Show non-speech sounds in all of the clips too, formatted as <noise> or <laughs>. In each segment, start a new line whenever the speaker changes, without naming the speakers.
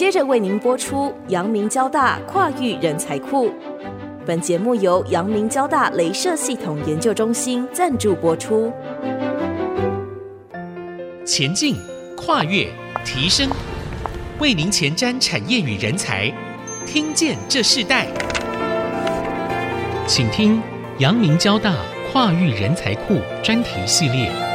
接着为您播出阳明交大跨域人才库。本节目由阳明交大镭射系统研究中心赞助播出。
前进、跨越、提升，为您前瞻产业与人才，听见这世代。请听阳明交大跨域人才库专题系列。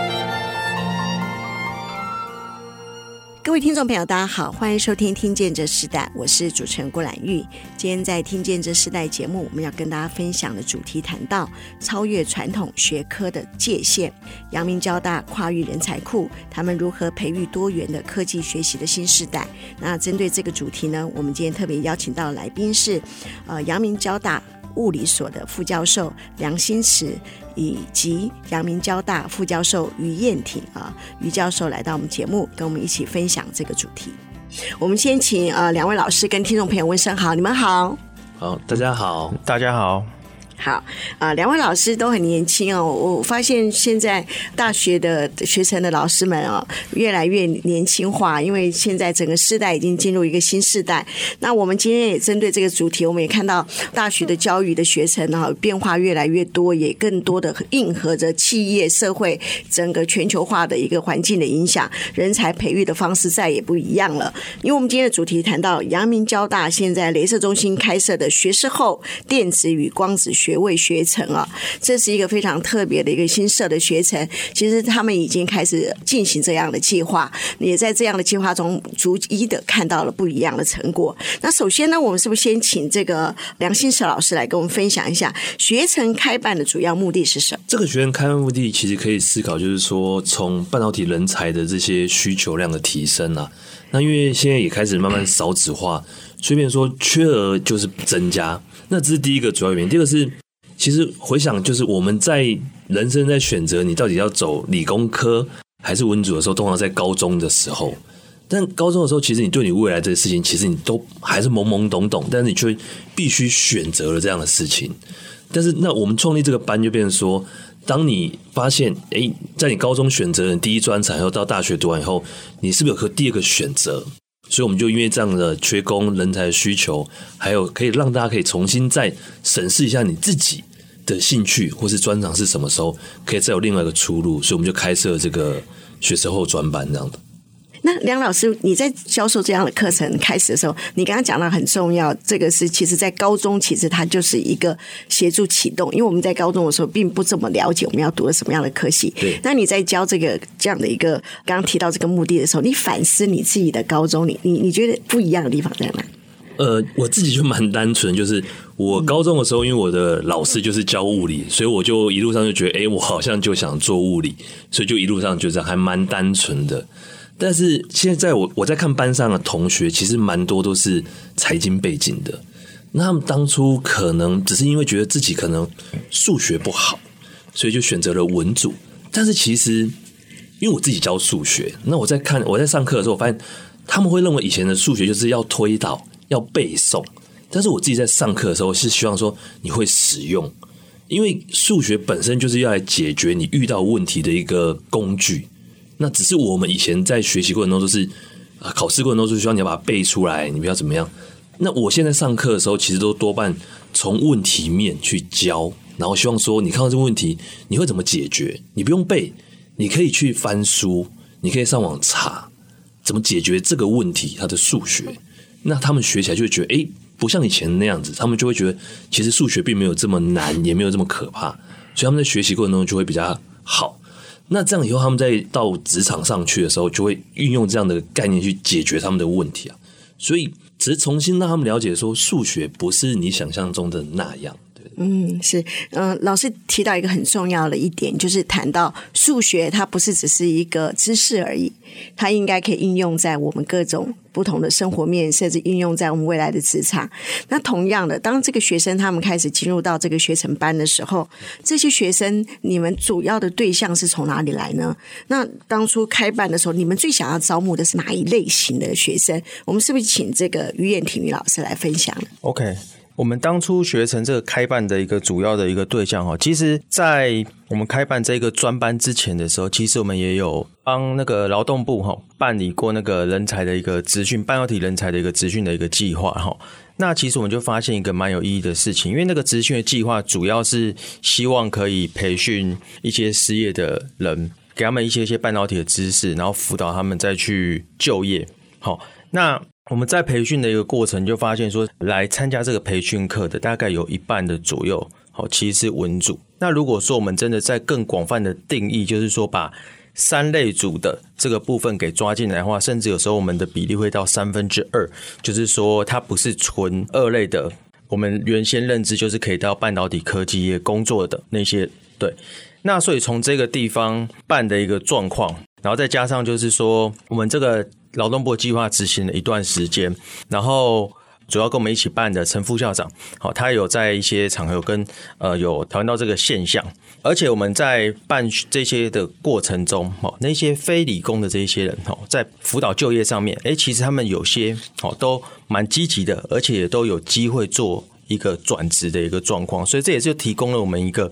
各位听众朋友，大家好，欢迎收听《听见这时代》，我是主持人郭兰玉。今天在《听见这时代》节目，我们要跟大家分享的主题谈到超越传统学科的界限。阳明交大跨域人才库，他们如何培育多元的科技学习的新世代？那针对这个主题呢，我们今天特别邀请到来宾是，呃，阳明交大。物理所的副教授梁新慈，以及阳明交大副教授于燕挺啊，于教授来到我们节目，跟我们一起分享这个主题。我们先请呃两位老师跟听众朋友问声好，你们好。
好，大家好，
大家好。
好啊，两位老师都很年轻哦。我发现现在大学的学程的老师们哦，越来越年轻化，因为现在整个世代已经进入一个新世代。那我们今天也针对这个主题，我们也看到大学的教育的学程哈变化越来越多，也更多的应和着企业社会整个全球化的一个环境的影响，人才培育的方式再也不一样了。因为我们今天的主题谈到阳明交大现在镭射中心开设的学士后电子与光子学。学位学程啊，这是一个非常特别的一个新设的学程。其实他们已经开始进行这样的计划，也在这样的计划中逐一的看到了不一样的成果。那首先呢，我们是不是先请这个梁欣慈老师来跟我们分享一下学程开办的主要目的是什么？
这个学程开办目的其实可以思考，就是说从半导体人才的这些需求量的提升啊，那因为现在也开始慢慢少子化，所以变成说缺额就是增加。那这是第一个主要原因。第二个是，其实回想，就是我们在人生在选择你到底要走理工科还是文组的时候，通常在高中的时候。但高中的时候，其实你对你未来这些事情，其实你都还是懵懵懂懂，但是你却必须选择了这样的事情。但是，那我们创立这个班，就变成说，当你发现，诶，在你高中选择了第一专长，然后到大学读完以后，你是不是有个第二个选择？所以我们就因为这样的缺工人才需求，还有可以让大家可以重新再审视一下你自己的兴趣或是专长是什么时候，可以再有另外一个出路。所以我们就开设这个学生后专班这样的。
那梁老师，你在教授这样的课程开始的时候，你刚刚讲到很重要，这个是其实在高中，其实它就是一个协助启动，因为我们在高中的时候并不怎么了解我们要读的什么样的科系。
对。
那你在教这个这样的一个刚刚提到这个目的的时候，你反思你自己的高中，你你你觉得不一样的地方在哪？
呃，我自己就蛮单纯，就是我高中的时候，因为我的老师就是教物理，所以我就一路上就觉得，哎，我好像就想做物理，所以就一路上就这样还蛮单纯的。但是现在我我在看班上的同学，其实蛮多都是财经背景的。那他们当初可能只是因为觉得自己可能数学不好，所以就选择了文组。但是其实因为我自己教数学，那我在看我在上课的时候，我发现他们会认为以前的数学就是要推导、要背诵。但是我自己在上课的时候是希望说你会使用，因为数学本身就是要来解决你遇到问题的一个工具。那只是我们以前在学习过程中都是啊，考试过程中都是需要你要把它背出来，你不要怎么样。那我现在上课的时候，其实都多半从问题面去教，然后希望说你看到这个问题，你会怎么解决？你不用背，你可以去翻书，你可以上网查怎么解决这个问题。它的数学，那他们学起来就会觉得，诶，不像以前那样子，他们就会觉得其实数学并没有这么难，也没有这么可怕，所以他们在学习过程中就会比较好。那这样以后，他们在到职场上去的时候，就会运用这样的概念去解决他们的问题啊。所以，只是重新让他们了解说，数学不是你想象中的那样。
嗯，是，嗯、呃，老师提到一个很重要的一点，就是谈到数学，它不是只是一个知识而已，它应该可以应用在我们各种不同的生活面，甚至应用在我们未来的职场。那同样的，当这个学生他们开始进入到这个学程班的时候，这些学生你们主要的对象是从哪里来呢？那当初开办的时候，你们最想要招募的是哪一类型的学生？我们是不是请这个于燕婷于老师来分享
？OK。我们当初学成这个开办的一个主要的一个对象哈，其实，在我们开办这个专班之前的时候，其实我们也有帮那个劳动部哈办理过那个人才的一个职训，半导体人才的一个职训的一个计划哈。那其实我们就发现一个蛮有意义的事情，因为那个职训的计划主要是希望可以培训一些失业的人，给他们一些一些半导体的知识，然后辅导他们再去就业。好，那。我们在培训的一个过程就发现说，来参加这个培训课的大概有一半的左右，好，其实是文组。那如果说我们真的在更广泛的定义，就是说把三类组的这个部分给抓进来的话，甚至有时候我们的比例会到三分之二，就是说它不是纯二类的。我们原先认知就是可以到半导体科技业工作的那些，对。那所以从这个地方办的一个状况，然后再加上就是说我们这个。劳动部计划执行了一段时间，然后主要跟我们一起办的陈副校长，好，他有在一些场合跟呃有讨论到这个现象，而且我们在办这些的过程中，哦，那些非理工的这些人，哦，在辅导就业上面，诶，其实他们有些哦都蛮积极的，而且也都有机会做一个转职的一个状况，所以这也就提供了我们一个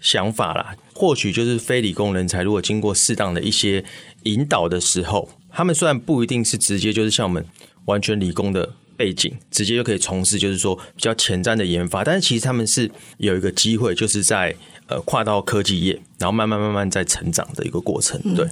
想法啦，或许就是非理工人才如果经过适当的一些引导的时候。他们虽然不一定是直接就是像我们完全理工的背景，直接就可以从事就是说比较前瞻的研发，但是其实他们是有一个机会，就是在呃跨到科技业。然后慢慢慢慢在成长的一个过程，对，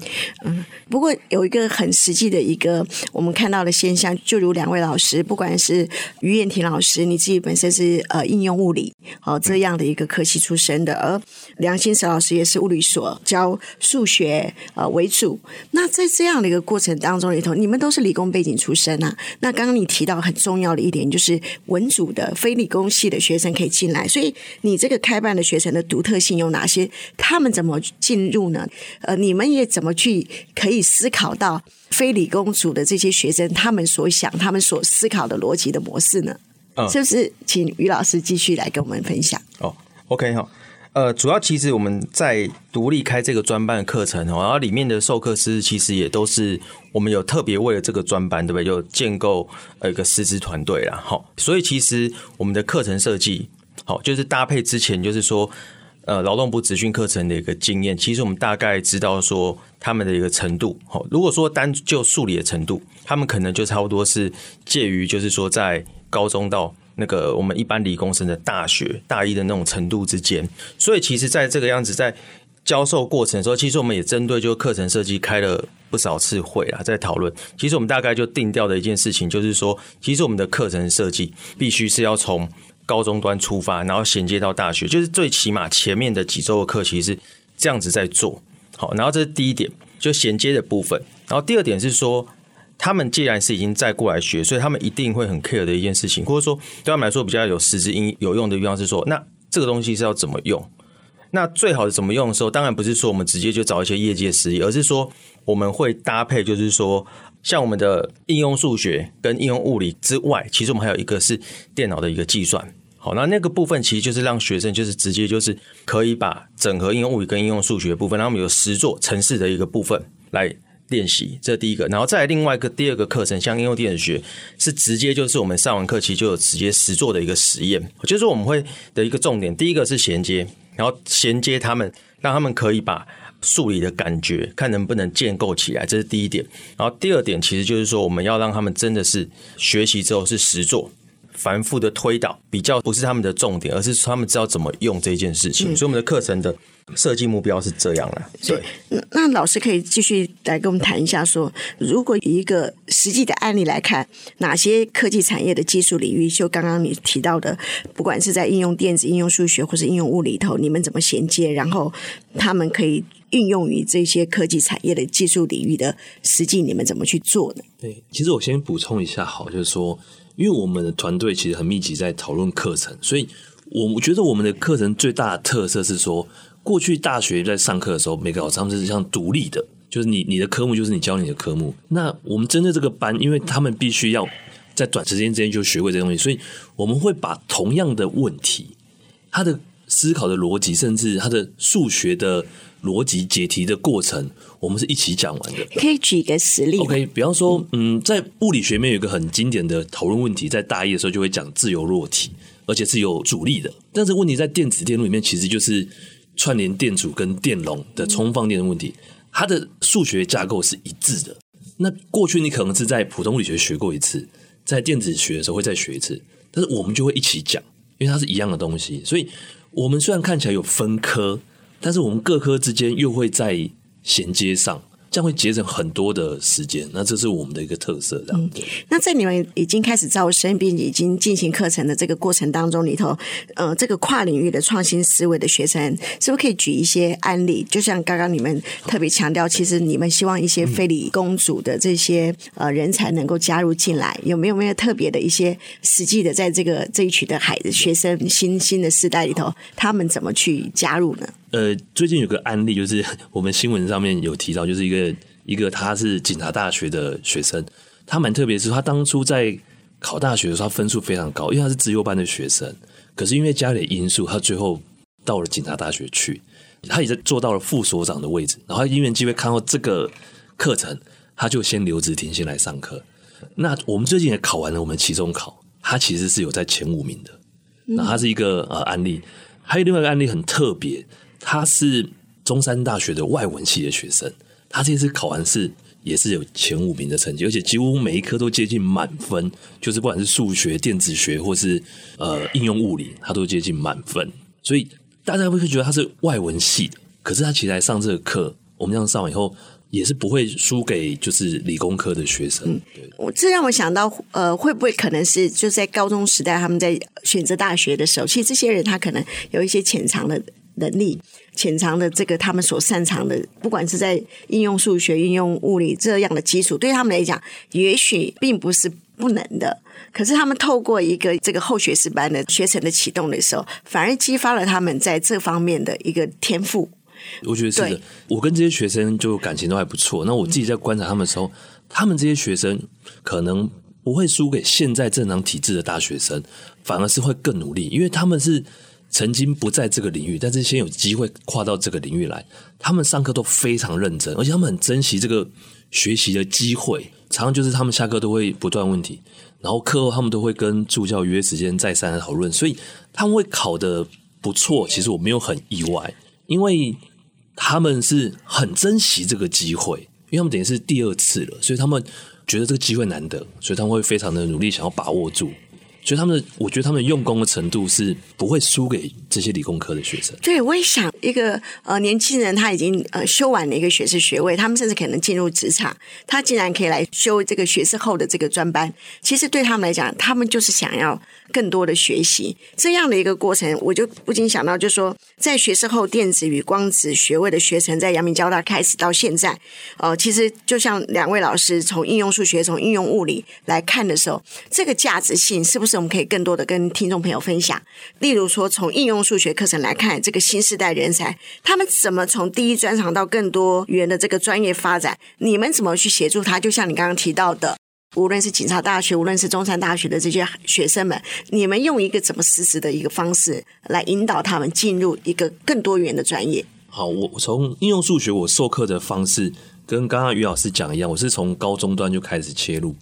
嗯，不过有一个很实际的一个我们看到的现象，就如两位老师，不管是于燕婷老师，你自己本身是呃应用物理哦这样的一个科系出身的，而梁新石老师也是物理所教数学呃为主。那在这样的一个过程当中里头，你们都是理工背景出身啊。那刚刚你提到很重要的一点，就是文组的非理工系的学生可以进来，所以你这个开办的学程的独特性有哪些？他们怎么进入呢？呃，你们也怎么去可以思考到非理工组的这些学生他们所想、他们所思考的逻辑的模式呢？嗯，是不是？请于老师继续来跟我们分享。
哦，OK 哈，呃，主要其实我们在独立开这个专班的课程哦，然后里面的授课师其实也都是我们有特别为了这个专班，对不对？就建构呃一个师资团队啦。好，所以其实我们的课程设计，好，就是搭配之前就是说。呃，劳动部职训课程的一个经验，其实我们大概知道说他们的一个程度。好，如果说单就数理的程度，他们可能就差不多是介于就是说在高中到那个我们一般理工生的大学大一的那种程度之间。所以，其实在这个样子在教授过程的时候，其实我们也针对就课程设计开了不少次会啊，在讨论。其实我们大概就定调的一件事情，就是说，其实我们的课程设计必须是要从。高中端出发，然后衔接到大学，就是最起码前面的几周的课其实是这样子在做。好，然后这是第一点，就衔接的部分。然后第二点是说，他们既然是已经在过来学，所以他们一定会很 care 的一件事情，或者说对他们来说比较有实质应有用的地方是说，那这个东西是要怎么用？那最好是怎么用的时候，当然不是说我们直接就找一些业界实例，而是说我们会搭配，就是说像我们的应用数学跟应用物理之外，其实我们还有一个是电脑的一个计算。好，那那个部分其实就是让学生就是直接就是可以把整合应用物理跟应用数学部分，让我们有实作程式的一个部分来练习，这是第一个。然后再另外一个第二个课程，像应用电子学，是直接就是我们上完课其实就有直接实做的一个实验。就是我们会的一个重点，第一个是衔接，然后衔接他们，让他们可以把数理的感觉看能不能建构起来，这是第一点。然后第二点其实就是说，我们要让他们真的是学习之后是实做。繁复的推导比较不是他们的重点，而是他们知道怎么用这件事情。嗯、所以我们的课程的设计目标是这样的。对，
那老师可以继续来跟我们谈一下说，说如果以一个实际的案例来看，哪些科技产业的技术领域，就刚刚你提到的，不管是在应用电子、应用数学或是应用物理头，你们怎么衔接，然后他们可以运用于这些科技产业的技术领域的实际，你们怎么去做呢？
对，其实我先补充一下，好，就是说。因为我们的团队其实很密集在讨论课程，所以我觉得我们的课程最大的特色是说，过去大学在上课的时候，每个老师他们是像独立的，就是你你的科目就是你教你的科目。那我们针对这个班，因为他们必须要在短时间之间就学会这些东西，所以我们会把同样的问题，他的思考的逻辑，甚至他的数学的。逻辑解题的过程，我们是一起讲完的。
可以举一个实例。
OK，比方说，嗯，在物理学面有一个很经典的讨论问题，在大一的时候就会讲自由落体。而且是有阻力的。但是问题在电子电路里面，其实就是串联电阻跟电容的充放电的问题，它的数学架构是一致的。那过去你可能是在普通物理学学过一次，在电子学的时候会再学一次，但是我们就会一起讲，因为它是一样的东西，所以我们虽然看起来有分科，但是我们各科之间又会在衔接上。将会节省很多的时间，那这是我们的一个特色。这样、嗯，
那在你们已经开始招生并已经进行课程的这个过程当中里头，呃，这个跨领域的创新思维的学生，是不是可以举一些案例？就像刚刚你们特别强调，其实你们希望一些非理工组的这些呃人才能够加入进来，有没有没有特别的一些实际的，在这个这一群的孩子学生新新的世代里头，他们怎么去加入呢？
呃，最近有个案例，就是 <laughs> 我们新闻上面有提到，就是一个一个他是警察大学的学生，他蛮特别，是他当初在考大学的时候，他分数非常高，因为他是资优班的学生，可是因为家里的因素，他最后到了警察大学去，他也在做到了副所长的位置，然后因缘机会看到这个课程，他就先留职停薪来上课。那我们最近也考完了我们期中考，他其实是有在前五名的，那他是一个呃案例，还有另外一个案例很特别。他是中山大学的外文系的学生，他这次考完试也是有前五名的成绩，而且几乎每一科都接近满分，就是不管是数学、电子学或是呃应用物理，他都接近满分。所以大家会觉得他是外文系的，可是他其实来上这个课，我们这样上完以后，也是不会输给就是理工科的学生。嗯，
我这让我想到，呃，会不会可能是就在高中时代他们在选择大学的时候，其实这些人他可能有一些潜藏的。能力潜藏的这个，他们所擅长的，不管是在应用数学、应用物理这样的基础，对他们来讲，也许并不是不能的。可是他们透过一个这个后学士班的学程的启动的时候，反而激发了他们在这方面的一个天赋。
我觉得是的。我跟这些学生就感情都还不错。那我自己在观察他们的时候，他们这些学生可能不会输给现在正常体制的大学生，反而是会更努力，因为他们是。曾经不在这个领域，但是先有机会跨到这个领域来。他们上课都非常认真，而且他们很珍惜这个学习的机会。常常就是他们下课都会不断问题，然后课后他们都会跟助教约时间再三的讨论。所以他们会考得不错，其实我没有很意外，因为他们是很珍惜这个机会，因为他们等于是第二次了，所以他们觉得这个机会难得，所以他们会非常的努力，想要把握住。所以他们，我觉得他们用功的程度是不会输给这些理工科的学生。
对，我也想一个呃年轻人，他已经呃修完了一个学士学位，他们甚至可能进入职场，他竟然可以来修这个学士后的这个专班。其实对他们来讲，他们就是想要更多的学习这样的一个过程。我就不禁想到，就是说在学士后电子与光子学位的学程，在阳明交大开始到现在，呃，其实就像两位老师从应用数学、从应用物理来看的时候，这个价值性是不是？我们可以更多的跟听众朋友分享，例如说，从应用数学课程来看，这个新时代人才他们怎么从第一专长到更多元的这个专业发展？你们怎么去协助他？就像你刚刚提到的，无论是警察大学，无论是中山大学的这些学生们，你们用一个怎么实时的一个方式来引导他们进入一个更多元的专业？
好，我从应用数学我授课的方式跟刚刚于老师讲一样，我是从高中端就开始切入。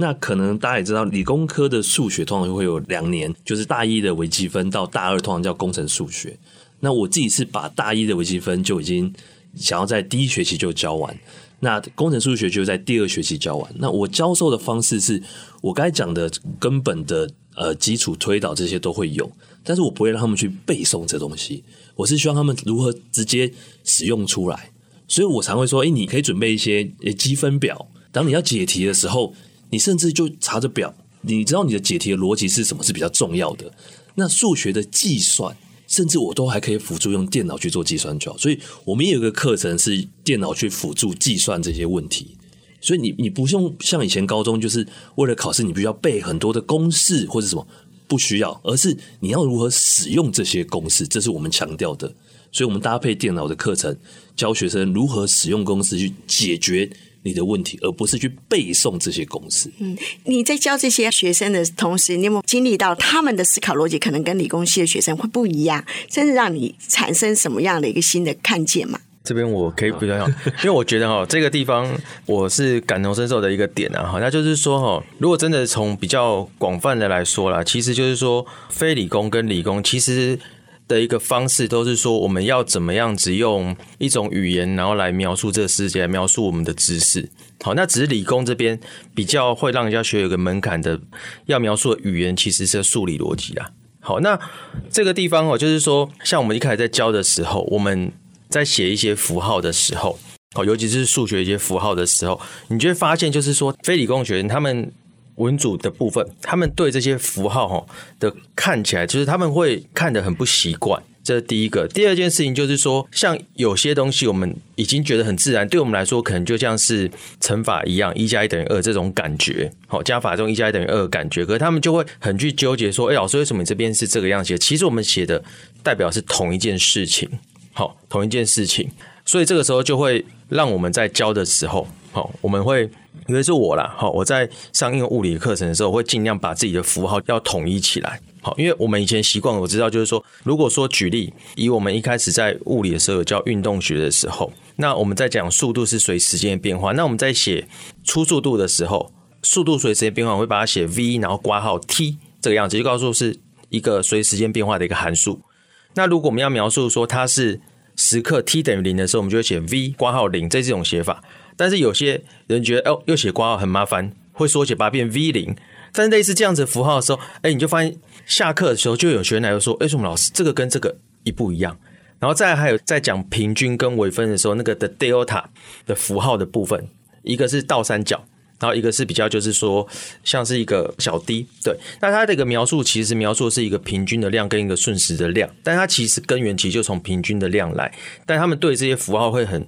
那可能大家也知道，理工科的数学通常会有两年，就是大一的微积分到大二通常叫工程数学。那我自己是把大一的微积分就已经想要在第一学期就教完，那工程数学就在第二学期教完。那我教授的方式是我刚才讲的根本的呃基础推导这些都会有，但是我不会让他们去背诵这东西，我是希望他们如何直接使用出来。所以我常会说，诶，你可以准备一些积分表，当你要解题的时候。你甚至就查着表，你知道你的解题的逻辑是什么是比较重要的。那数学的计算，甚至我都还可以辅助用电脑去做计算就好。所以我们也有一个课程是电脑去辅助计算这些问题。所以你你不用像以前高中，就是为了考试你必须要背很多的公式或者什么，不需要，而是你要如何使用这些公式，这是我们强调的。所以我们搭配电脑的课程，教学生如何使用公式去解决。你的问题，而不是去背诵这些公式。
嗯，你在教这些学生的同时，你有没有经历到他们的思考逻辑可能跟理工系的学生会不一样，甚至让你产生什么样的一个新的看见吗？
这边我可以比较好，因为我觉得哈，这个地方我是感同身受的一个点啊，哈，那就是说哈，如果真的从比较广泛的来说啦，其实就是说非理工跟理工其实的一个方式都是说，我们要怎么样子用一种语言，然后来描述这个世界，来描述我们的知识。好，那只是理工这边比较会让人家学有个门槛的，要描述的语言其实是数理逻辑啦。好，那这个地方哦，就是说，像我们一开始在教的时候，我们在写一些符号的时候，好，尤其是数学一些符号的时候，你就会发现，就是说，非理工学院他们文组的部分，他们对这些符号哈的看起来，就是他们会看得很不习惯。这是第一个，第二件事情就是说，像有些东西我们已经觉得很自然，对我们来说可能就像是乘法一样，一加一等于二这种感觉，好，加法中一加一等于二的感觉，可是他们就会很去纠结说，哎，老师为什么你这边是这个样写？其实我们写的代表是同一件事情，好，同一件事情，所以这个时候就会让我们在教的时候，好，我们会，因为是我啦，好，我在上应用物理课程的时候，我会尽量把自己的符号要统一起来。好，因为我们以前习惯，我知道就是说，如果说举例，以我们一开始在物理的时候有教运动学的时候，那我们在讲速度是随时间的变化，那我们在写初速度的时候，速度随时间变化，我会把它写 v，然后括号 t 这个样子，就告诉是一个随时间变化的一个函数。那如果我们要描述说它是时刻 t 等于零的时候，我们就会写 v 括号零，这是一种写法。但是有些人觉得哦，又写括号很麻烦，会缩写把它变 v 零。但是类似这样子符号的时候，哎，你就发现下课的时候就有学员来说：“哎，为什么老师这个跟这个一不一样？”然后再还有在讲平均跟微分的时候，那个的 delta 的符号的部分，一个是倒三角，然后一个是比较就是说像是一个小 d。对，那它这个描述其实描述是一个平均的量跟一个瞬时的量，但它其实根源其实就从平均的量来，但他们对这些符号会很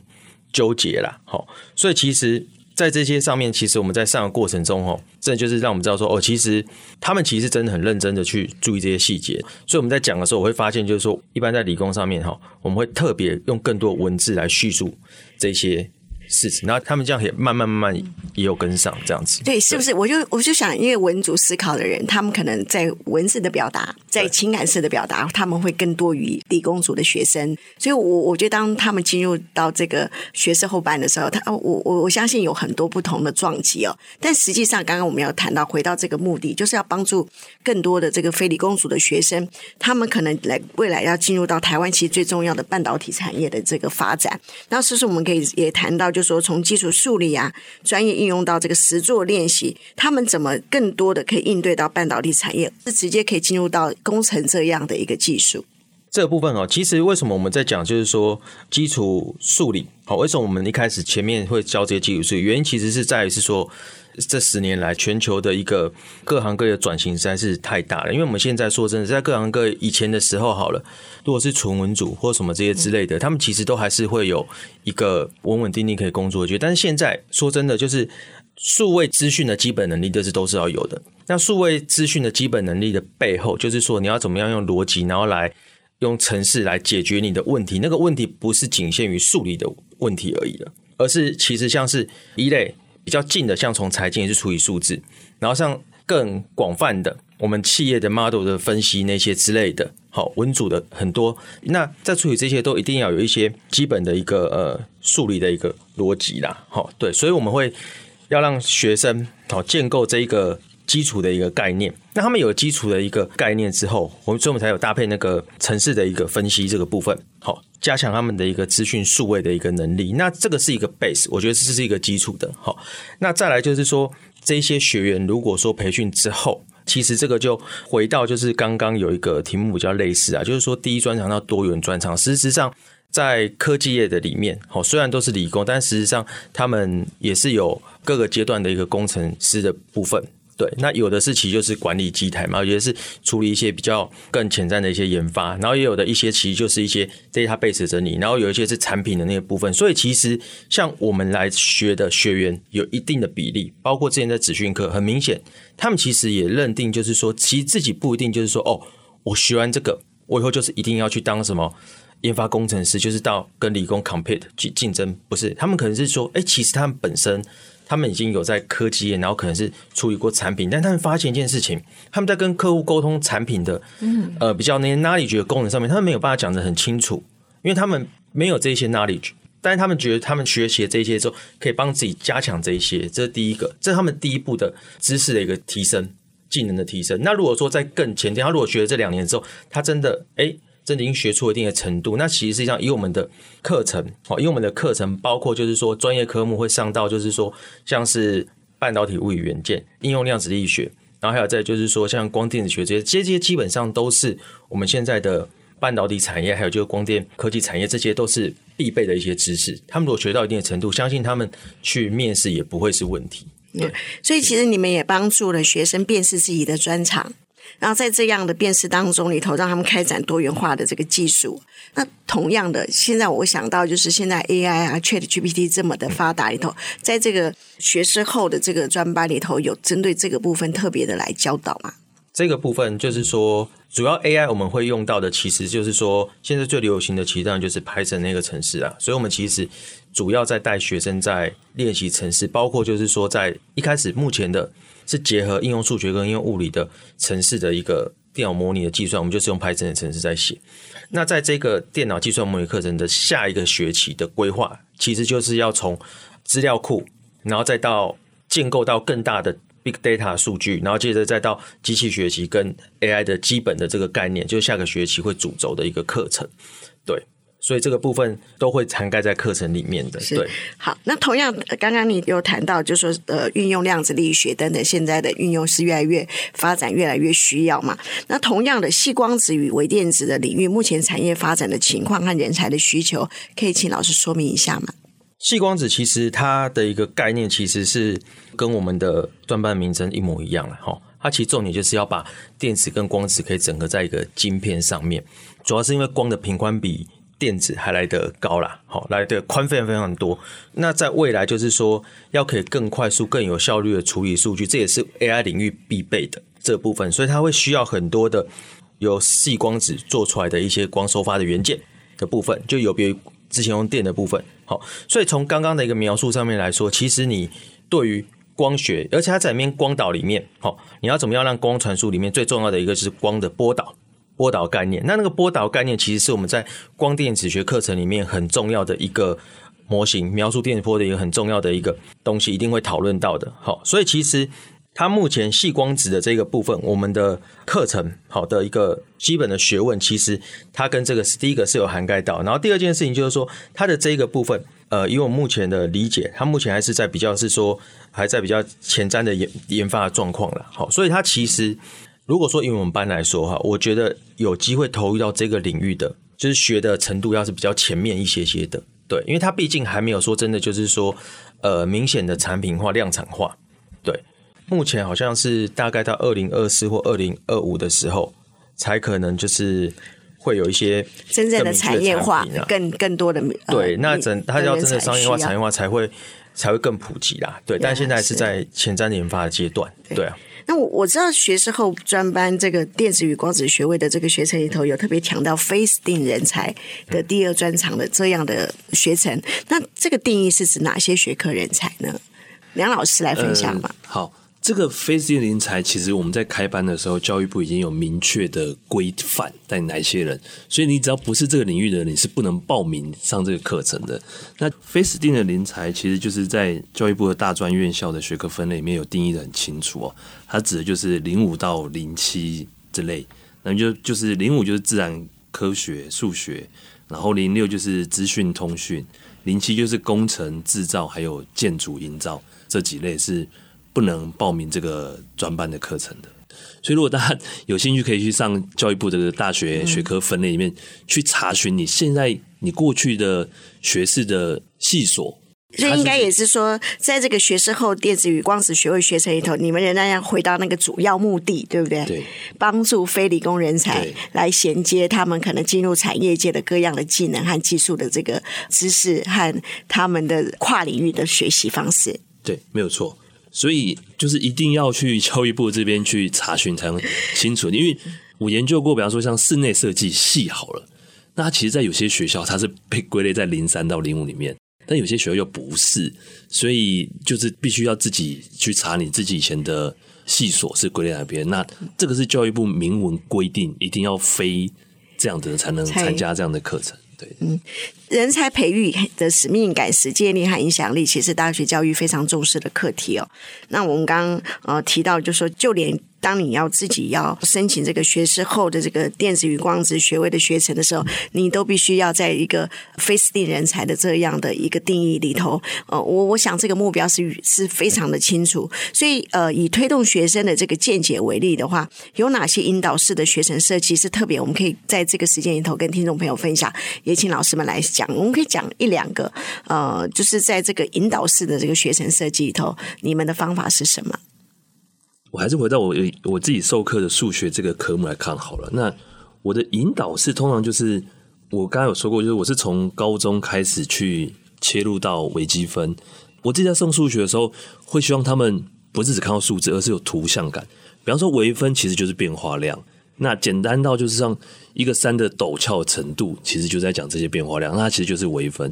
纠结啦。好，所以其实。在这些上面，其实我们在上的过程中，哦，这就是让我们知道说，哦，其实他们其实真的很认真的去注意这些细节。所以我们在讲的时候，我会发现，就是说，一般在理工上面，哈，我们会特别用更多文字来叙述这些。事情，然后他们这样也慢慢慢慢也有跟上这样子，
对，是不是？我就我就想，因为文组思考的人，他们可能在文字的表达，在情感式的表达，他们会更多于理工组的学生。所以我，我我觉得当他们进入到这个学士后班的时候，他我我我相信有很多不同的撞击哦。但实际上，刚刚我们要谈到回到这个目的，就是要帮助更多的这个非理工组的学生，他们可能来未来要进入到台湾其实最重要的半导体产业的这个发展。然后，是不是我们可以也谈到就。说从基础数理啊，专业应用到这个实作练习，他们怎么更多的可以应对到半导体产业，是直接可以进入到工程这样的一个技术？
这个部分哦，其实为什么我们在讲，就是说基础数理，好，为什么我们一开始前面会教这些基础数理？原因其实是在于是说。这十年来，全球的一个各行各业转型实在是太大了。因为我们现在说真的，在各行各业以前的时候好了，如果是纯文组或什么这些之类的，他们其实都还是会有一个稳稳定定可以工作的。但是现在说真的，就是数位资讯的基本能力，这是都是要有的。那数位资讯的基本能力的背后，就是说你要怎么样用逻辑，然后来用程式来解决你的问题。那个问题不是仅限于数理的问题而已了，而是其实像是一类。比较近的，像从财经也是处理数字，然后像更广泛的，我们企业的 model 的分析那些之类的，好，文组的很多。那在处理这些都一定要有一些基本的一个呃数理的一个逻辑啦，好，对，所以我们会要让学生好建构这一个基础的一个概念。那他们有基础的一个概念之后，我们所以我们才有搭配那个城市的一个分析这个部分，好。加强他们的一个资讯数位的一个能力，那这个是一个 base，我觉得这是一个基础的。好，那再来就是说，这些学员如果说培训之后，其实这个就回到就是刚刚有一个题目比较类似啊，就是说第一专长到多元专长。事实上，在科技业的里面，好，虽然都是理工，但实际上他们也是有各个阶段的一个工程师的部分。对，那有的是其实就是管理机台嘛，有的是处理一些比较更前瞻的一些研发，然后也有的一些其实就是一些 database 整理，然后有一些是产品的那个部分。所以其实像我们来学的学员有一定的比例，包括之前在职训课，很明显他们其实也认定就是说，其实自己不一定就是说哦，我学完这个，我以后就是一定要去当什么研发工程师，就是到跟理工 compete 去竞争，不是？他们可能是说，哎，其实他们本身。他们已经有在科技业，然后可能是处理过产品，但他们发现一件事情，他们在跟客户沟通产品的，嗯呃，比较那些 knowledge 的功能上面，他们没有办法讲得很清楚，因为他们没有这些 knowledge，但是他们觉得他们学习这些之后，可以帮自己加强这一些，这是第一个，这是他们第一步的知识的一个提升，技能的提升。那如果说在更前天，他如果学了这两年之后，他真的哎，真的已经学出了一定的程度，那其实实际上以我们的课程，哦，以我们的课程包括就是说专业科目会上到，就是说像是半导体物理元件、应用量子力学，然后还有再就是说像光电子学这些，这些基本上都是我们现在的。半导体产业，还有就是光电科技产业，这些都是必备的一些知识。他们如果学到一定的程度，相信他们去面试也不会是问题。对，
所以其实你们也帮助了学生辨识自己的专长，然后在这样的辨识当中里头，让他们开展多元化的这个技术。那同样的，现在我想到就是现在 AI 啊，ChatGPT 这么的发达里头，在这个学士后的这个专班里头，有针对这个部分特别的来教导吗？
这个部分就是说，主要 AI 我们会用到的，其实就是说，现在最流行的，其实当然就是 Python 那个城市啊。所以，我们其实主要在带学生在练习城市，包括就是说，在一开始目前的是结合应用数学跟应用物理的城市的一个电脑模拟的计算，我们就是用 Python 的城市在写。那在这个电脑计算模拟课程的下一个学期的规划，其实就是要从资料库，然后再到建构到更大的。Big Data 数据，然后接着再到机器学习跟 AI 的基本的这个概念，就是下个学期会主轴的一个课程。对，所以这个部分都会涵盖在课程里面的。对，
好，那同样刚刚你有谈到，就是说呃，运用量子力学等等，现在的运用是越来越发展，越来越需要嘛。那同样的，细光子与微电子的领域，目前产业发展的情况和人才的需求，可以请老师说明一下吗？
细光子其实它的一个概念其实是跟我们的专班名称一模一样了哈。它其实重点就是要把电子跟光子可以整合在一个晶片上面，主要是因为光的频宽比电子还来得高啦，好来的宽非常非常多。那在未来就是说要可以更快速、更有效率的处理数据，这也是 AI 领域必备的这部分，所以它会需要很多的由细光子做出来的一些光收发的元件的部分，就有别于。之前用电的部分，好，所以从刚刚的一个描述上面来说，其实你对于光学，而且它在里面光导里面，好，你要怎么样让光传输里面最重要的一个是光的波导，波导概念。那那个波导概念其实是我们在光电子学课程里面很重要的一个模型，描述电磁波的一个很重要的一个东西，一定会讨论到的。好，所以其实。它目前细光子的这个部分，我们的课程好的一个基本的学问，其实它跟这个是第一个是有涵盖到，然后第二件事情就是说，它的这个部分，呃，以我目前的理解，它目前还是在比较是说还在比较前瞻的研研发的状况了。好，所以它其实如果说以我们班来说哈，我觉得有机会投入到这个领域的，就是学的程度要是比较前面一些些的，对，因为它毕竟还没有说真的就是说呃明显的产品化、量产化，对。目前好像是大概到二零二四或二零二五的时候，才可能就是会有一些
真正的产业化，更更多的
对。那整它要真的商业化、产业化才会才会更普及啦。对，但现在是在前瞻研发的阶段。对啊。
那我我知道学士后专班这个电子与光子学位的这个学程里头有特别强调非 STEAM 人才的第二专长的这样的学程。那这个定义是指哪些学科人才呢？梁老师来分享吧。
好。这个非事业人才，其实我们在开班的时候，教育部已经有明确的规范，带哪些人，所以你只要不是这个领域的人，你是不能报名上这个课程的。那非 STEAM 的人才，其实就是在教育部的大专院校的学科分类里面有定义的很清楚哦。它指的就是零五到零七之类，那就就是零五就是自然科学、数学，然后零六就是资讯通讯，零七就是工程制造还有建筑营造这几类是。不能报名这个专班的课程的，所以如果大家有兴趣，可以去上教育部这个大学学科分类里面去查询你现在你过去的学士的系所。
所以应该也是说，在这个学士后电子与光子学位学程里头，你们仍然要回到那个主要目的，对不对？
对，
帮助非理工人才来衔接他们可能进入产业界的各样的技能和技术的这个知识和他们的跨领域的学习方式。
对，没有错。所以就是一定要去教育部这边去查询才能清楚，因为我研究过，比方说像室内设计系好了，那其实，在有些学校它是被归类在零三到零五里面，但有些学校又不是，所以就是必须要自己去查你自己以前的系所是归类哪边。那这个是教育部明文规定，一定要非这样的才能参加这样的课程。
嗯，人才培育的使命感、实践力和影响力，其实大学教育非常重视的课题哦。那我们刚刚呃提到，就说就连。当你要自己要申请这个学士后的这个电子与光子学位的学程的时候，你都必须要在一个非 STEAM 人才的这样的一个定义里头。呃，我我想这个目标是是非常的清楚。所以，呃，以推动学生的这个见解为例的话，有哪些引导式的学程设计是特别？我们可以在这个时间里头跟听众朋友分享，也请老师们来讲。我们可以讲一两个，呃，就是在这个引导式的这个学程设计里头，你们的方法是什么？
我还是回到我我自己授课的数学这个科目来看好了。那我的引导是通常就是我刚才有说过，就是我是从高中开始去切入到微积分。我自己在送数学的时候，会希望他们不是只看到数字，而是有图像感。比方说微分其实就是变化量，那简单到就是像一个山的陡峭程度，其实就在讲这些变化量，那它其实就是微分。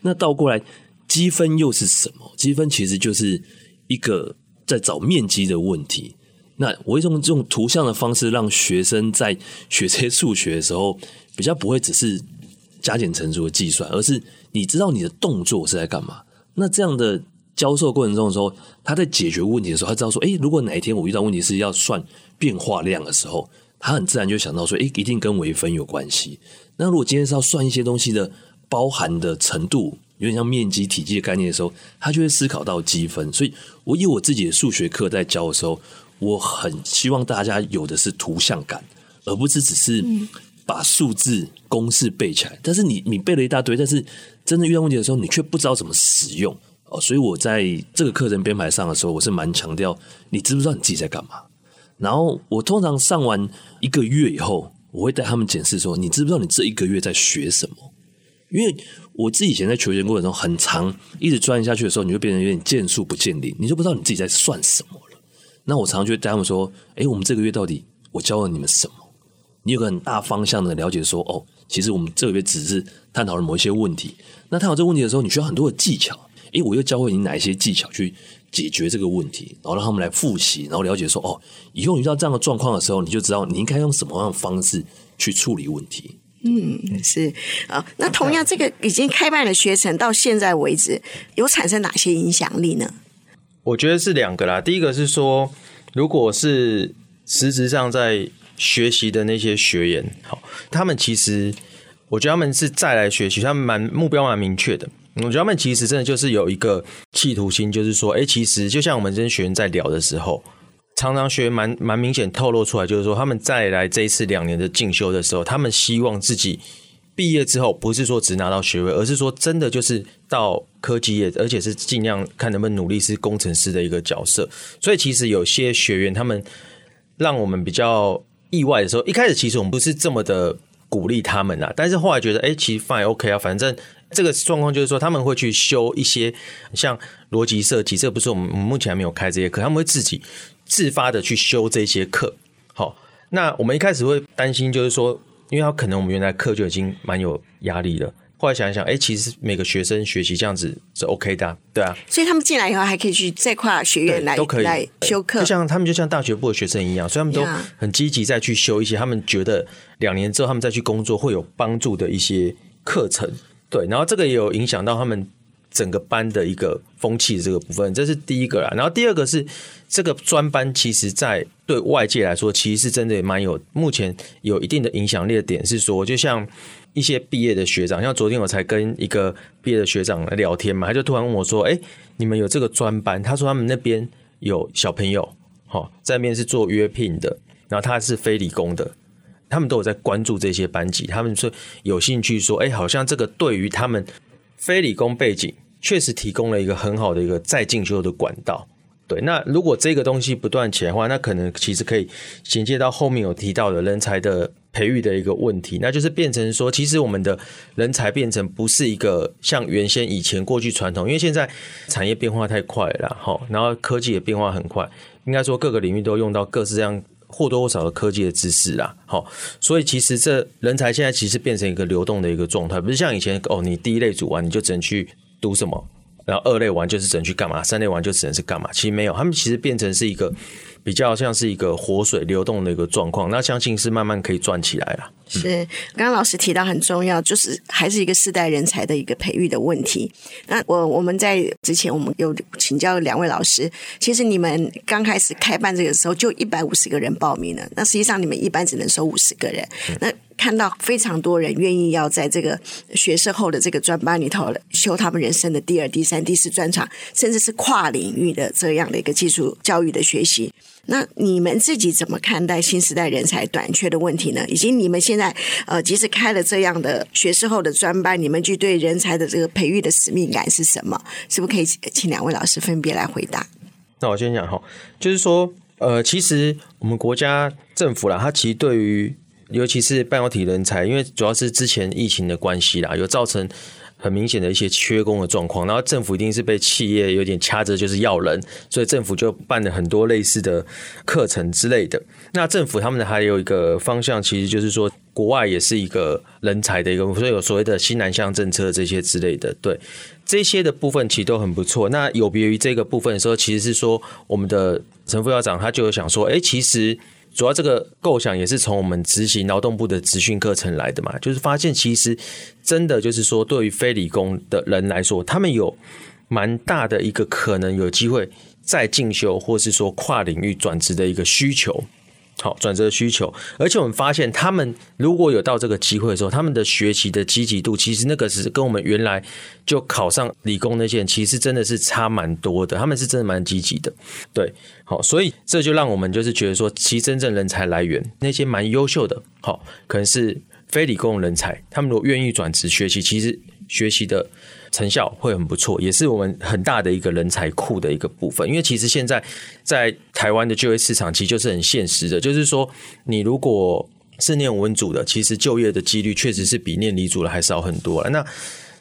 那倒过来积分又是什么？积分其实就是一个。在找面积的问题，那我会用这种图像的方式，让学生在学这些数学的时候，<laughs> 比较不会只是加减乘除的计算，而是你知道你的动作是在干嘛。那这样的教授过程中的时候，他在解决问题的时候，他知道说，诶，如果哪一天我遇到问题是要算变化量的时候，他很自然就想到说，诶，一定跟微分有关系。那如果今天是要算一些东西的包含的程度，有点像面积、体积的概念的时候，他就会思考到积分。所以，我以我自己的数学课在教的时候，我很希望大家有的是图像感，而不是只是把数字公式背起来。但是你你背了一大堆，但是真的遇到问题的时候，你却不知道怎么使用哦。所以我在这个课程编排上的时候，我是蛮强调，你知不知道你自己在干嘛？然后我通常上完一个月以后，我会带他们检视说，你知不知道你这一个月在学什么？因为我自己以前在求学过程中很长，一直钻研下去的时候，你会变成有点见树不见林，你就不知道你自己在算什么了。那我常常就带他们说：“哎，我们这个月到底我教了你们什么？你有个很大方向的了解说，哦，其实我们这个月只是探讨了某一些问题。那探讨这个问题的时候，你需要很多的技巧。哎，我又教会你哪一些技巧去解决这个问题，然后让他们来复习，然后了解说哦，以后你遇到这样的状况的时候，你就知道你应该用什么样的方式去处理问题。”
嗯，是啊。那同样，这个已经开办的学程到现在为止，有产生哪些影响力呢？
我觉得是两个啦。第一个是说，如果是实质上在学习的那些学员，好，他们其实，我觉得他们是再来学习，他们蛮目标蛮明确的。我觉得他们其实真的就是有一个企图心，就是说，哎，其实就像我们这些学员在聊的时候。常常学员蛮蛮明显透露出来，就是说他们再来这一次两年的进修的时候，他们希望自己毕业之后不是说只拿到学位，而是说真的就是到科技业，而且是尽量看能不能努力是工程师的一个角色。所以其实有些学员他们让我们比较意外的时候，一开始其实我们不是这么的鼓励他们啊，但是后来觉得哎，其实 fine OK 啊，反正这个状况就是说他们会去修一些像逻辑设计，这不是我们目前还没有开这些课，他们会自己。自发的去修这些课，好，那我们一开始会担心，就是说，因为他可能我们原来课就已经蛮有压力了。后来想一想，哎，其实每个学生学习这样子是 OK 的，对啊。
所以他们进来以后还可以去再跨学院来
都可以
来修课，
就像他们就像大学部的学生一样，所以他们都很积极再去修一些他们觉得两年之后他们再去工作会有帮助的一些课程。对，然后这个也有影响到他们。整个班的一个风气这个部分，这是第一个啦。然后第二个是这个专班，其实在对外界来说，其实是真的也蛮有目前有一定的影响力的点是说，就像一些毕业的学长，像昨天我才跟一个毕业的学长聊天嘛，他就突然问我说：“哎，你们有这个专班？”他说他们那边有小朋友，好，在那边是做约聘的，然后他是非理工的，他们都有在关注这些班级，他们说有兴趣说：“哎，好像这个对于他们。”非理工背景确实提供了一个很好的一个再进修的管道，对。那如果这个东西不断起来的话，那可能其实可以衔接到后面有提到的人才的培育的一个问题，那就是变成说，其实我们的人才变成不是一个像原先以前过去传统，因为现在产业变化太快了，哈，然后科技也变化很快，应该说各个领域都用到各式各样。或多或少的科技的知识啦，好，所以其实这人才现在其实变成一个流动的一个状态，不是像以前哦，你第一类组完你就只能去读什么，然后二类完就是只能去干嘛，三类完就只能是干嘛，其实没有，他们其实变成是一个比较像是一个活水流动的一个状况，那相信是慢慢可以转起来了。
是，刚刚老师提到很重要，就是还是一个世代人才的一个培育的问题。那我我们在之前我们有请教两位老师，其实你们刚开始开办这个时候就一百五十个人报名了，那实际上你们一般只能收五十个人。那看到非常多人愿意要在这个学士后的这个专班里头修他们人生的第二、第三、第四专场，甚至是跨领域的这样的一个技术教育的学习。那你们自己怎么看待新时代人才短缺的问题呢？以及你们现在呃，即使开了这样的学士后的专班，你们就对人才的这个培育的使命感是什么？是不是可以请两位老师分别来回答？
那我先讲哈，就是说呃，其实我们国家政府啦，它其实对于尤其是半导体人才，因为主要是之前疫情的关系啦，有造成。很明显的一些缺工的状况，然后政府一定是被企业有点掐着，就是要人，所以政府就办了很多类似的课程之类的。那政府他们还有一个方向，其实就是说，国外也是一个人才的一个，所以有所谓的新南向政策这些之类的。对这些的部分，其实都很不错。那有别于这个部分的时候，其实是说我们的陈副校长他就有想说，哎，其实。主要这个构想也是从我们执行劳动部的职训课程来的嘛，就是发现其实真的就是说，对于非理工的人来说，他们有蛮大的一个可能有机会再进修，或是说跨领域转职的一个需求。好，转折的需求，而且我们发现，他们如果有到这个机会的时候，他们的学习的积极度，其实那个是跟我们原来就考上理工那些人，其实真的是差蛮多的。他们是真的蛮积极的，对，好，所以这就让我们就是觉得说，其实真正人才来源那些蛮优秀的，好，可能是非理工人才，他们如果愿意转职学习，其实学习的。成效会很不错，也是我们很大的一个人才库的一个部分。因为其实现在在台湾的就业市场，其实就是很现实的，就是说，你如果是念文组的，其实就业的几率确实是比念理组的还少很多。那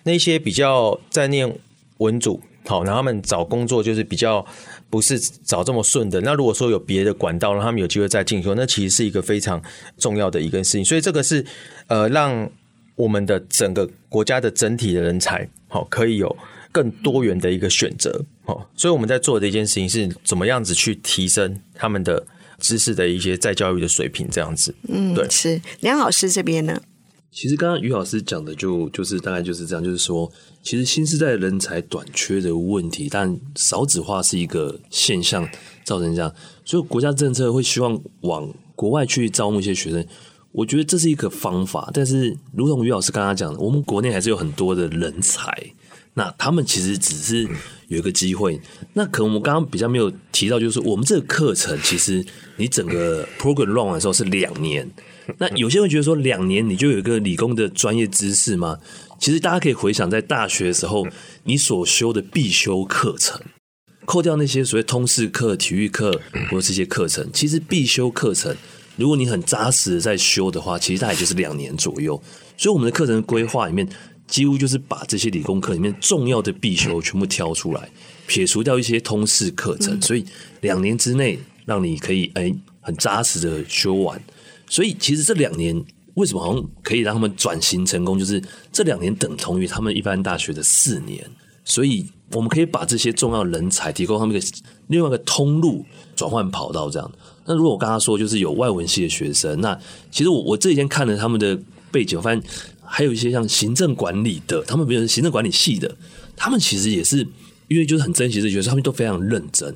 那些比较在念文组，好，然后他们找工作就是比较不是找这么顺的。那如果说有别的管道，让他们有机会再进修，那其实是一个非常重要的一个事情。所以这个是呃让。我们的整个国家的整体的人才，好，可以有更多元的一个选择，好，所以我们在做的一件事情是怎么样子去提升他们的知识的一些再教育的水平，这样子，嗯，对，
是梁老师这边呢？
其实刚刚于老师讲的就就是大概就是这样，就是说，其实新时代人才短缺的问题，但少子化是一个现象造成这样，所以国家政策会希望往国外去招募一些学生。我觉得这是一个方法，但是如同于老师刚刚讲的，我们国内还是有很多的人才，那他们其实只是有一个机会。那可能我们刚刚比较没有提到，就是我们这个课程其实你整个 program run 完的时候是两年。那有些人觉得说，两年你就有一个理工的专业知识吗？其实大家可以回想在大学的时候，你所修的必修课程，扣掉那些所谓通识课、体育课或者这些课程，其实必修课程。如果你很扎实的在修的话，其实大概就是两年左右。所以我们的课程规划里面，几乎就是把这些理工科里面重要的必修全部挑出来，撇除掉一些通识课程。所以两年之内让你可以哎很扎实的修完。所以其实这两年为什么好像可以让他们转型成功，就是这两年等同于他们一般大学的四年。所以我们可以把这些重要人才提供他们一个另外一个通路转换跑道这样。那如果我刚刚说就是有外文系的学生，那其实我我这几天看了他们的背景，我发现还有一些像行政管理的，他们比如行政管理系的，他们其实也是因为就是很珍惜这学生，他们都非常认真。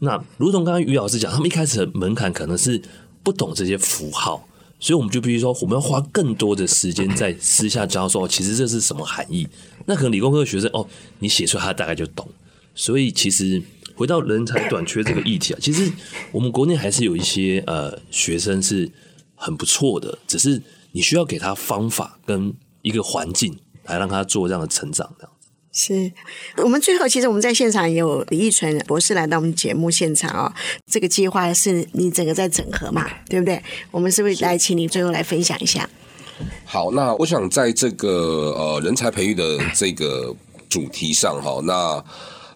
那如同刚刚于老师讲，他们一开始的门槛可能是不懂这些符号，所以我们就必须说我们要花更多的时间在私下教授，其实这是什么含义？那可能理工科的学生哦，你写出来他大概就懂。所以其实。回到人才短缺这个议题啊，其实我们国内还是有一些呃学生是很不错的，只是你需要给他方法跟一个环境来让他做这样的成长，这样子。
是我们最后其实我们在现场也有李义纯博士来到我们节目现场啊、哦，这个计划是你整个在整合嘛，对不对？我们是不是来请你最后来分享一下？
好，那我想在这个呃人才培育的这个主题上哈，那。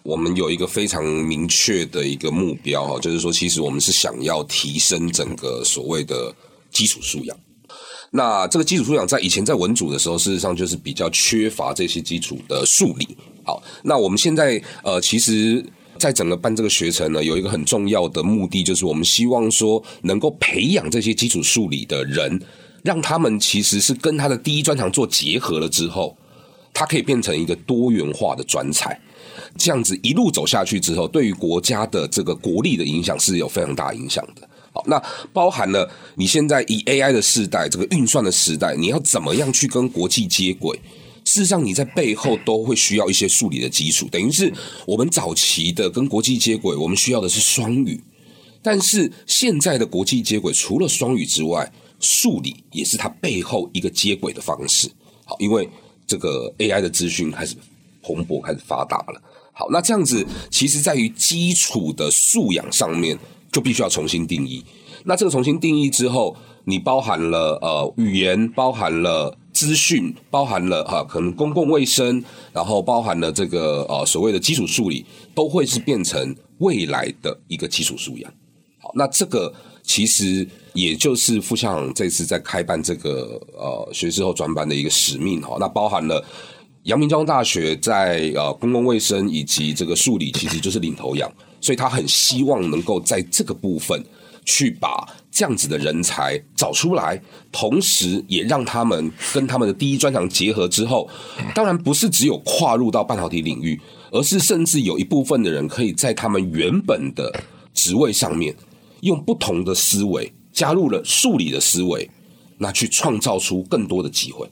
我们有一个非常明确的一个目标哈，就是说，其实我们是想要提升整个所谓的基础素养。那这个基础素养在以前在文组的时候，事实上就是比较缺乏这些基础的数理。好，那我们现在呃，其实在整个办这个学程呢，有一个很重要的目的，就是我们希望说能够培养这些基础数理的人。让他们其实是跟他的第一专长做结合了之后，他可以变成一个多元化的专才。这样子一路走下去之后，对于国家的这个国力的影响是有非常大影响的。好，那包含了你现在以 AI 的时代，这个运算的时代，你要怎么样去跟国际接轨？事实上，你在背后都会需要一些数理的基础。等于是我们早期的跟国际接轨，我们需要的是双语。但是现在的国际接轨，除了双语之外，数理也是它背后一个接轨的方式。好，因为这个 AI 的资讯开始蓬勃，开始发达了。好，那这样子，其实在于基础的素养上面，就必须要重新定义。那这个重新定义之后，你包含了呃语言，包含了资讯，包含了哈、可能公共卫生，然后包含了这个呃所谓的基础数理，都会是变成未来的一个基础素养。好，那这个其实也就是副校长这次在开办这个呃学士后专班的一个使命哈。那包含了。阳明交通大学在呃公共卫生以及这个数理其实就是领头羊，所以他很希望能够在这个部分去把这样子的人才找出来，同时也让他们跟他们的第一专长结合之后，当然不是只有跨入到半导体领域，而是甚至有一部分的人可以在他们原本的职位上面用不同的思维加入了数理的思维，那去创造出更多的机会。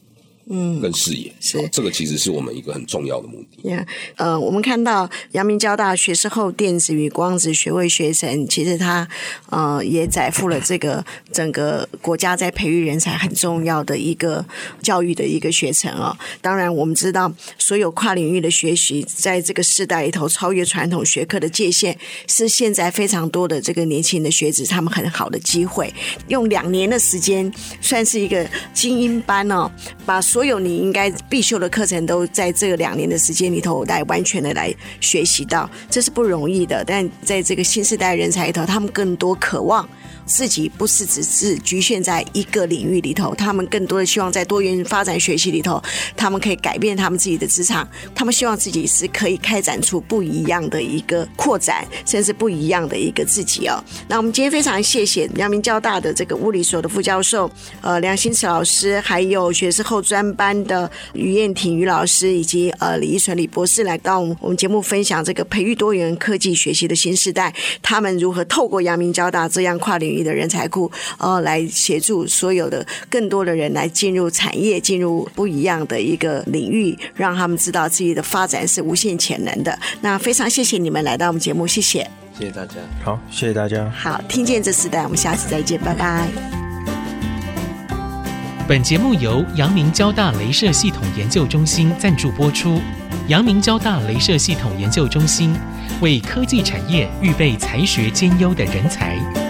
嗯，跟视野
是
这个，其实是我们一个很重要的目的。
Yeah, 呃，我们看到阳明交大学士后电子与光子学位学程，其实它呃也载负了这个整个国家在培育人才很重要的一个教育的一个学程哦。当然，我们知道所有跨领域的学习，在这个时代里头超越传统学科的界限，是现在非常多的这个年轻的学子他们很好的机会。用两年的时间，算是一个精英班哦，把所所有你应该必修的课程都在这个两年的时间里头来完全的来学习到，这是不容易的。但在这个新时代人才里头，他们更多渴望。自己不是只是局限在一个领域里头，他们更多的希望在多元发展学习里头，他们可以改变他们自己的职场，他们希望自己是可以开展出不一样的一个扩展，甚至不一样的一个自己哦。那我们今天非常谢谢阳明交大的这个物理所的副教授呃梁新慈老师，还有学士后专班的于燕婷于老师，以及呃李依纯李博士来到我们节目分享这个培育多元科技学习的新时代，他们如何透过阳明交大这样跨领域。的人才库，呃，来协助所有的更多的人来进入产业，进入不一样的一个领域，让他们知道自己的发展是无限潜能的。那非常谢谢你们来到我们节目，谢谢，
谢谢大家，好，谢谢大家，
好，听见这时代，我们下次再见，拜拜。
本节目由阳明交大镭射系统研究中心赞助播出。阳明交大镭射系统研究中心为科技产业预备才学兼优的人才。